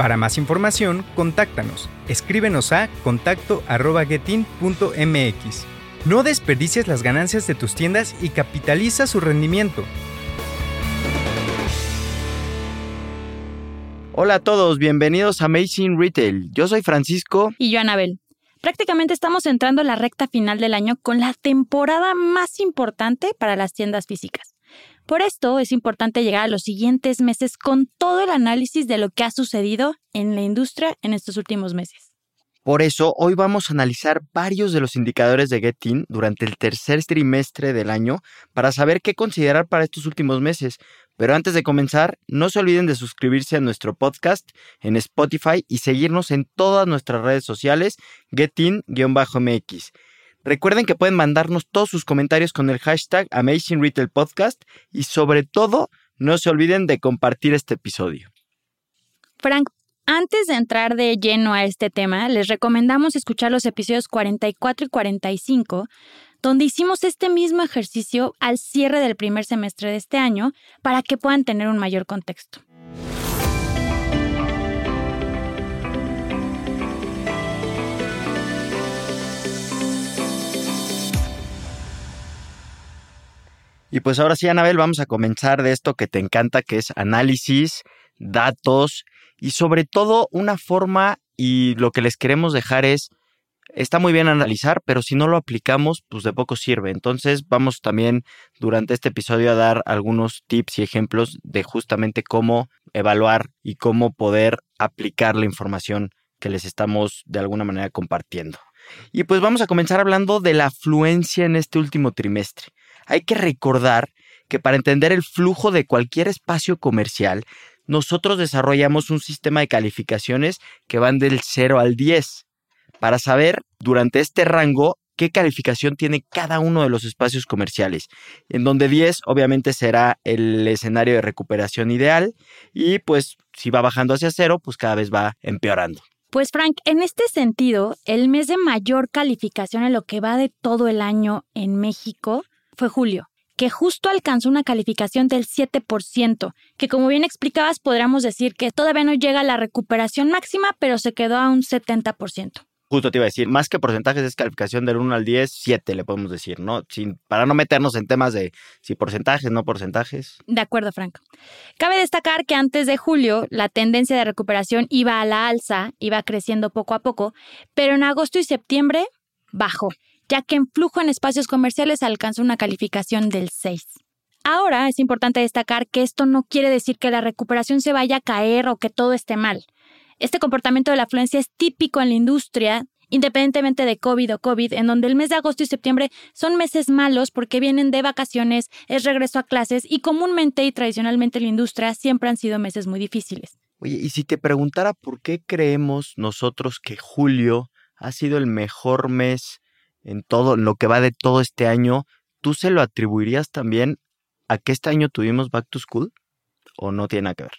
Para más información, contáctanos. Escríbenos a contacto.getin.mx. No desperdicies las ganancias de tus tiendas y capitaliza su rendimiento. Hola a todos, bienvenidos a Amazing Retail. Yo soy Francisco. Y yo, Anabel. Prácticamente estamos entrando a la recta final del año con la temporada más importante para las tiendas físicas. Por esto es importante llegar a los siguientes meses con todo el análisis de lo que ha sucedido en la industria en estos últimos meses. Por eso, hoy vamos a analizar varios de los indicadores de Getin durante el tercer trimestre del año para saber qué considerar para estos últimos meses. Pero antes de comenzar, no se olviden de suscribirse a nuestro podcast en Spotify y seguirnos en todas nuestras redes sociales, getin-mx. Recuerden que pueden mandarnos todos sus comentarios con el hashtag Amazing Retail Podcast y sobre todo no se olviden de compartir este episodio. Frank, antes de entrar de lleno a este tema, les recomendamos escuchar los episodios 44 y 45, donde hicimos este mismo ejercicio al cierre del primer semestre de este año para que puedan tener un mayor contexto. Y pues ahora sí, Anabel, vamos a comenzar de esto que te encanta, que es análisis, datos y sobre todo una forma y lo que les queremos dejar es, está muy bien analizar, pero si no lo aplicamos, pues de poco sirve. Entonces vamos también durante este episodio a dar algunos tips y ejemplos de justamente cómo evaluar y cómo poder aplicar la información que les estamos de alguna manera compartiendo. Y pues vamos a comenzar hablando de la afluencia en este último trimestre. Hay que recordar que para entender el flujo de cualquier espacio comercial, nosotros desarrollamos un sistema de calificaciones que van del 0 al 10 para saber durante este rango qué calificación tiene cada uno de los espacios comerciales, en donde 10 obviamente será el escenario de recuperación ideal y pues si va bajando hacia 0, pues cada vez va empeorando. Pues Frank, en este sentido, el mes de mayor calificación en lo que va de todo el año en México fue julio, que justo alcanzó una calificación del 7%, que como bien explicabas podríamos decir que todavía no llega a la recuperación máxima, pero se quedó a un 70%. Justo te iba a decir, más que porcentajes es calificación del 1 al 10, 7 le podemos decir, ¿no? Sin, para no meternos en temas de si porcentajes, no porcentajes. De acuerdo, Frank. Cabe destacar que antes de julio la tendencia de recuperación iba a la alza, iba creciendo poco a poco, pero en agosto y septiembre bajó ya que en flujo en espacios comerciales alcanzó una calificación del 6. Ahora es importante destacar que esto no quiere decir que la recuperación se vaya a caer o que todo esté mal. Este comportamiento de la afluencia es típico en la industria, independientemente de COVID o COVID, en donde el mes de agosto y septiembre son meses malos porque vienen de vacaciones, es regreso a clases y comúnmente y tradicionalmente en la industria siempre han sido meses muy difíciles. Oye, y si te preguntara por qué creemos nosotros que julio ha sido el mejor mes en todo lo que va de todo este año, ¿tú se lo atribuirías también a que este año tuvimos Back to School o no tiene nada que ver?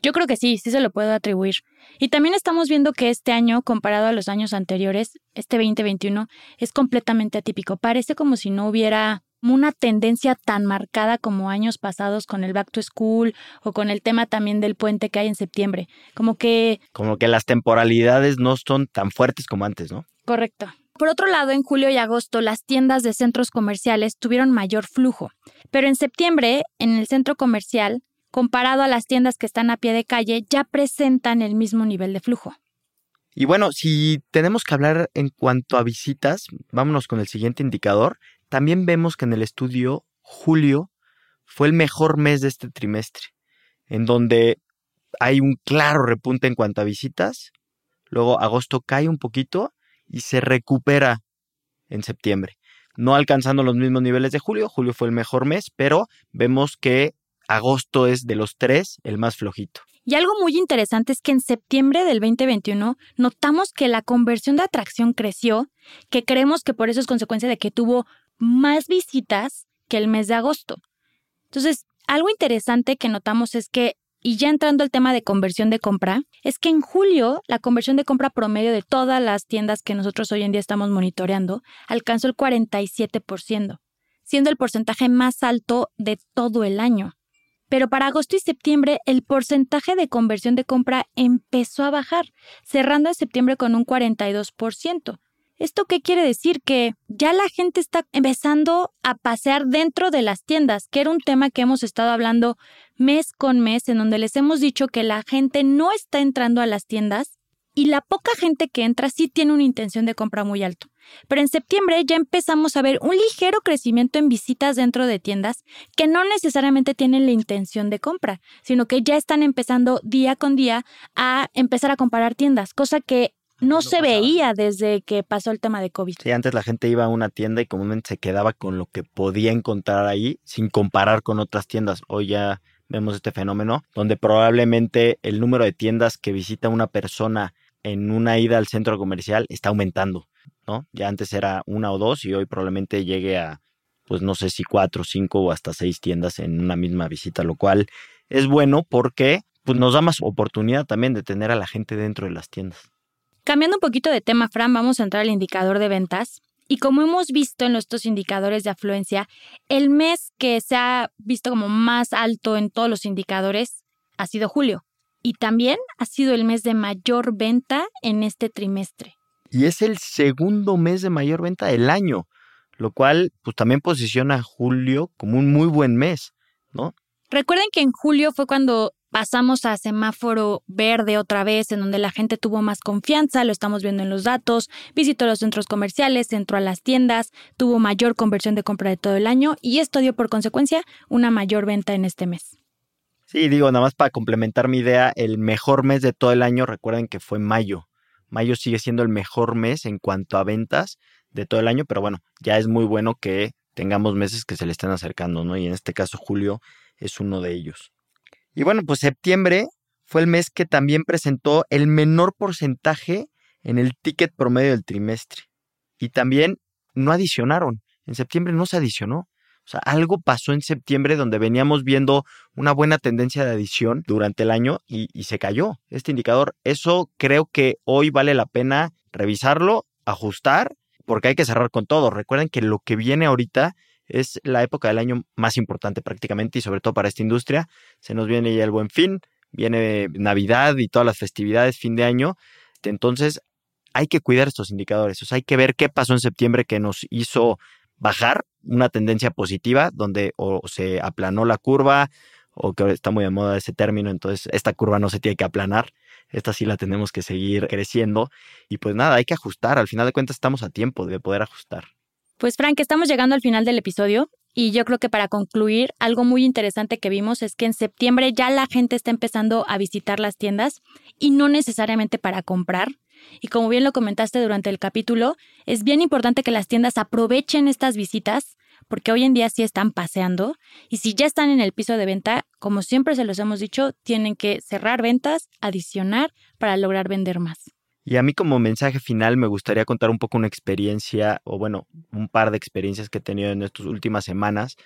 Yo creo que sí, sí se lo puedo atribuir. Y también estamos viendo que este año, comparado a los años anteriores, este 2021, es completamente atípico. Parece como si no hubiera una tendencia tan marcada como años pasados con el back to school o con el tema también del puente que hay en septiembre. Como que... Como que las temporalidades no son tan fuertes como antes, ¿no? Correcto. Por otro lado, en julio y agosto las tiendas de centros comerciales tuvieron mayor flujo, pero en septiembre, en el centro comercial, comparado a las tiendas que están a pie de calle, ya presentan el mismo nivel de flujo. Y bueno, si tenemos que hablar en cuanto a visitas, vámonos con el siguiente indicador. También vemos que en el estudio julio fue el mejor mes de este trimestre, en donde hay un claro repunte en cuanto a visitas. Luego agosto cae un poquito y se recupera en septiembre. No alcanzando los mismos niveles de julio, julio fue el mejor mes, pero vemos que agosto es de los tres el más flojito. Y algo muy interesante es que en septiembre del 2021 notamos que la conversión de atracción creció, que creemos que por eso es consecuencia de que tuvo más visitas que el mes de agosto. Entonces, algo interesante que notamos es que, y ya entrando al tema de conversión de compra, es que en julio la conversión de compra promedio de todas las tiendas que nosotros hoy en día estamos monitoreando alcanzó el 47%, siendo el porcentaje más alto de todo el año. Pero para agosto y septiembre el porcentaje de conversión de compra empezó a bajar, cerrando en septiembre con un 42%. ¿Esto qué quiere decir? Que ya la gente está empezando a pasear dentro de las tiendas, que era un tema que hemos estado hablando mes con mes, en donde les hemos dicho que la gente no está entrando a las tiendas y la poca gente que entra sí tiene una intención de compra muy alto. Pero en septiembre ya empezamos a ver un ligero crecimiento en visitas dentro de tiendas que no necesariamente tienen la intención de compra, sino que ya están empezando día con día a empezar a comparar tiendas, cosa que no se veía desde que pasó el tema de COVID. Sí, antes la gente iba a una tienda y comúnmente se quedaba con lo que podía encontrar ahí sin comparar con otras tiendas. Hoy ya vemos este fenómeno donde probablemente el número de tiendas que visita una persona en una ida al centro comercial está aumentando, ¿no? Ya antes era una o dos y hoy probablemente llegue a, pues no sé si cuatro, cinco o hasta seis tiendas en una misma visita, lo cual es bueno porque pues, nos da más oportunidad también de tener a la gente dentro de las tiendas. Cambiando un poquito de tema, Fran, vamos a entrar al indicador de ventas. Y como hemos visto en estos indicadores de afluencia, el mes que se ha visto como más alto en todos los indicadores ha sido julio. Y también ha sido el mes de mayor venta en este trimestre. Y es el segundo mes de mayor venta del año, lo cual pues también posiciona a julio como un muy buen mes, ¿no? Recuerden que en julio fue cuando pasamos a semáforo verde otra vez, en donde la gente tuvo más confianza, lo estamos viendo en los datos, visitó los centros comerciales, entró a las tiendas, tuvo mayor conversión de compra de todo el año y esto dio por consecuencia una mayor venta en este mes. Sí, digo, nada más para complementar mi idea, el mejor mes de todo el año, recuerden que fue mayo. Mayo sigue siendo el mejor mes en cuanto a ventas de todo el año, pero bueno, ya es muy bueno que tengamos meses que se le estén acercando, ¿no? Y en este caso julio es uno de ellos. Y bueno, pues septiembre fue el mes que también presentó el menor porcentaje en el ticket promedio del trimestre. Y también no adicionaron. En septiembre no se adicionó. O sea, algo pasó en septiembre donde veníamos viendo una buena tendencia de adición durante el año y, se cayó este indicador. Eso creo que hoy vale la pena revisarlo, ajustar, porque hay que cerrar con todo. Recuerden que lo que viene ahorita es la época del año más importante prácticamente y sobre todo para esta industria. Se nos viene ya el buen fin, viene Navidad y todas las festividades, fin de año. Entonces hay que cuidar estos indicadores. O sea, hay que ver qué pasó en septiembre que nos hizo bajar una tendencia positiva donde o se aplanó la curva o que está muy de moda ese término, entonces esta curva no se tiene que aplanar, esta sí la tenemos que seguir creciendo y pues nada, hay que ajustar, al final de cuentas estamos a tiempo de poder ajustar. Pues Frank, estamos llegando al final del episodio y yo creo que para concluir, algo muy interesante que vimos es que en septiembre ya la gente está empezando a visitar las tiendas y no necesariamente para comprar. Y como bien lo comentaste durante el capítulo, es bien importante que las tiendas aprovechen estas visitas porque hoy en día sí están paseando y si ya están en el piso de venta, como siempre se los hemos dicho, tienen que cerrar ventas, adicionar para lograr vender más. Y a mí como mensaje final me gustaría contar un poco una experiencia, o bueno, un par de experiencias que he tenido en estas últimas semanas,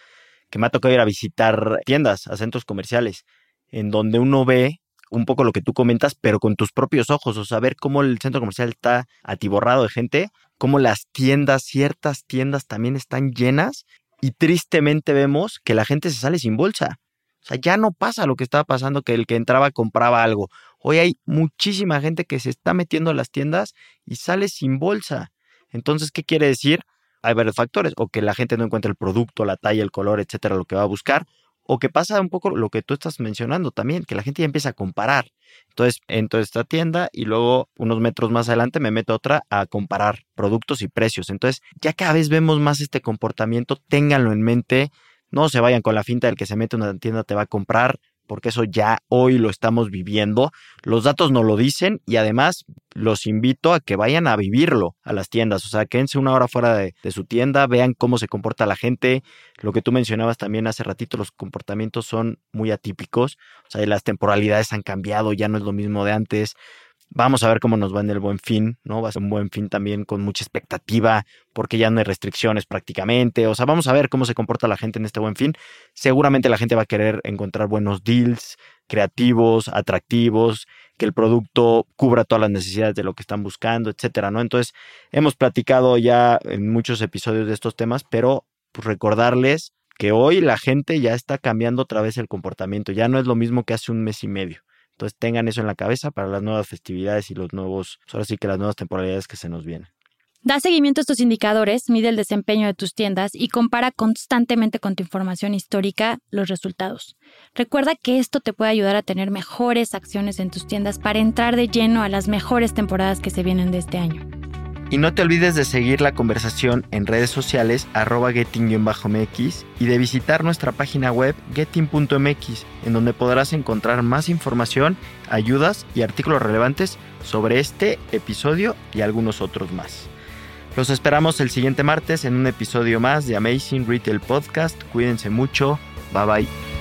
que me ha tocado ir a visitar tiendas, a centros comerciales, en donde uno ve un poco lo que tú comentas, pero con tus propios ojos, o saber cómo el centro comercial está atiborrado de gente, cómo las tiendas, ciertas tiendas también están llenas y tristemente vemos que la gente se sale sin bolsa. O sea, ya no pasa lo que estaba pasando, que el que entraba compraba algo Hoy hay muchísima gente que se está metiendo a las tiendas y sale sin bolsa. Entonces, ¿qué quiere decir? Hay varios factores, o que la gente no encuentra el producto, la talla, el color, etcétera, lo que va a buscar, o que pasa un poco lo que tú estás mencionando también, que la gente ya empieza a comparar. Entonces, entro a esta tienda y luego unos metros más adelante me meto a otra a comparar productos y precios. Entonces, ya cada vez vemos más este comportamiento, ténganlo en mente, no se vayan con la finta del que se mete una tienda te va a comprar, porque eso ya hoy lo estamos viviendo. Los datos no lo dicen y además los invito a que vayan a vivirlo a las tiendas. O sea, quédense una hora fuera de, de, su tienda, vean cómo se comporta la gente. Lo que tú mencionabas también hace ratito, los comportamientos son muy atípicos. O sea, las temporalidades han cambiado, ya no es lo mismo de antes. Vamos a ver cómo nos va en el buen fin, ¿no? Va a ser un buen fin también con mucha expectativa, porque ya no hay restricciones prácticamente. O sea, vamos a ver cómo se comporta la gente en este buen fin. Seguramente la gente va a querer encontrar buenos deals, creativos, atractivos, que el producto cubra todas las necesidades de lo que están buscando, etcétera, ¿no? Entonces, hemos platicado ya en muchos episodios de estos temas, pero pues, recordarles que hoy la gente ya está cambiando otra vez el comportamiento. Ya no es lo mismo que hace un mes y medio. Entonces tengan eso en la cabeza para las nuevas festividades y los nuevos, ahora sí que las nuevas temporalidades que se nos vienen. Da seguimiento a estos indicadores, mide el desempeño de tus tiendas y compara constantemente con tu información histórica los resultados. Recuerda que esto te puede ayudar a tener mejores acciones en tus tiendas para entrar de lleno a las mejores temporadas que se vienen de este año. Y no te olvides de seguir la conversación en redes sociales arroba getting-mx y de visitar nuestra página web getting.mx, en donde podrás encontrar más información, ayudas y artículos relevantes sobre este episodio y algunos otros más. Los esperamos el siguiente martes en un episodio más de Amazing Retail Podcast. Cuídense mucho. Bye bye.